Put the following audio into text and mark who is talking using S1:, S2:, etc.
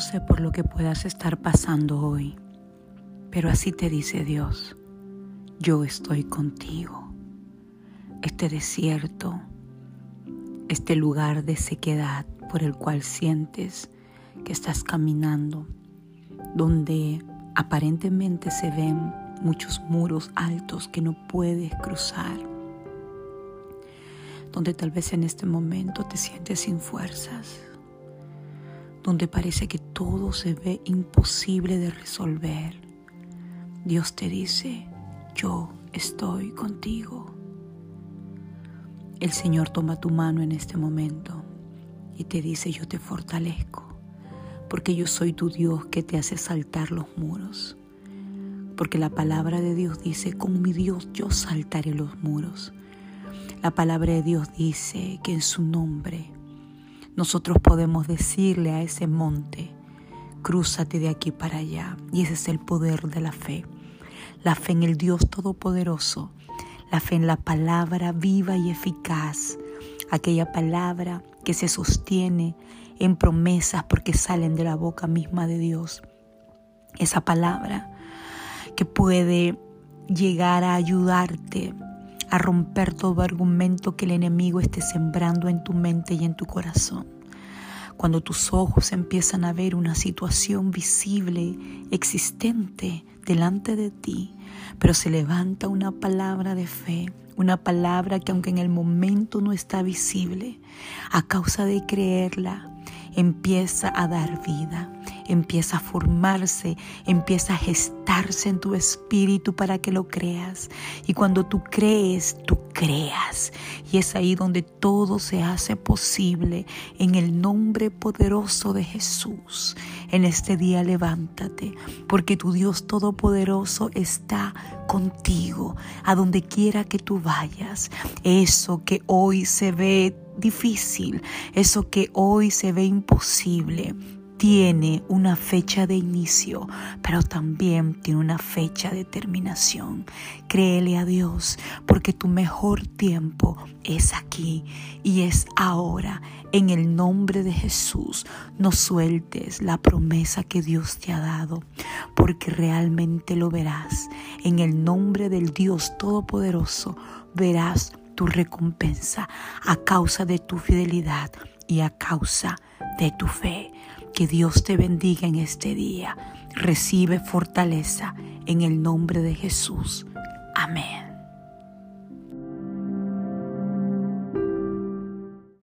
S1: sé por lo que puedas estar pasando hoy, pero así te dice Dios, yo estoy contigo. Este desierto, este lugar de sequedad por el cual sientes que estás caminando, donde aparentemente se ven muchos muros altos que no puedes cruzar, donde tal vez en este momento te sientes sin fuerzas, donde parece que todo se ve imposible de resolver. Dios te dice, yo estoy contigo. El Señor toma tu mano en este momento y te dice, yo te fortalezco, porque yo soy tu Dios que te hace saltar los muros. Porque la palabra de Dios dice, con mi Dios yo saltaré los muros. La palabra de Dios dice que en su nombre nosotros podemos decirle a ese monte, crúzate de aquí para allá. Y ese es el poder de la fe. La fe en el Dios Todopoderoso. La fe en la palabra viva y eficaz. Aquella palabra que se sostiene en promesas porque salen de la boca misma de Dios. Esa palabra que puede llegar a ayudarte a romper todo argumento que el enemigo esté sembrando en tu mente y en tu corazón. Cuando tus ojos empiezan a ver una situación visible, existente delante de ti, pero se levanta una palabra de fe, una palabra que aunque en el momento no está visible, a causa de creerla, empieza a dar vida, empieza a formarse, empieza a gestarse en tu espíritu para que lo creas. Y cuando tú crees, tú creas. Y es ahí donde todo se hace posible en el nombre poderoso de Jesús. En este día levántate, porque tu Dios Todopoderoso está contigo, a donde quiera que tú vayas. Eso que hoy se ve difícil, eso que hoy se ve imposible, tiene una fecha de inicio, pero también tiene una fecha de terminación. Créele a Dios, porque tu mejor tiempo es aquí y es ahora. En el nombre de Jesús, no sueltes la promesa que Dios te ha dado, porque realmente lo verás. En el nombre del Dios Todopoderoso, verás tu recompensa a causa de tu fidelidad y a causa de tu fe. Que Dios te bendiga en este día. Recibe fortaleza en el nombre de Jesús. Amén.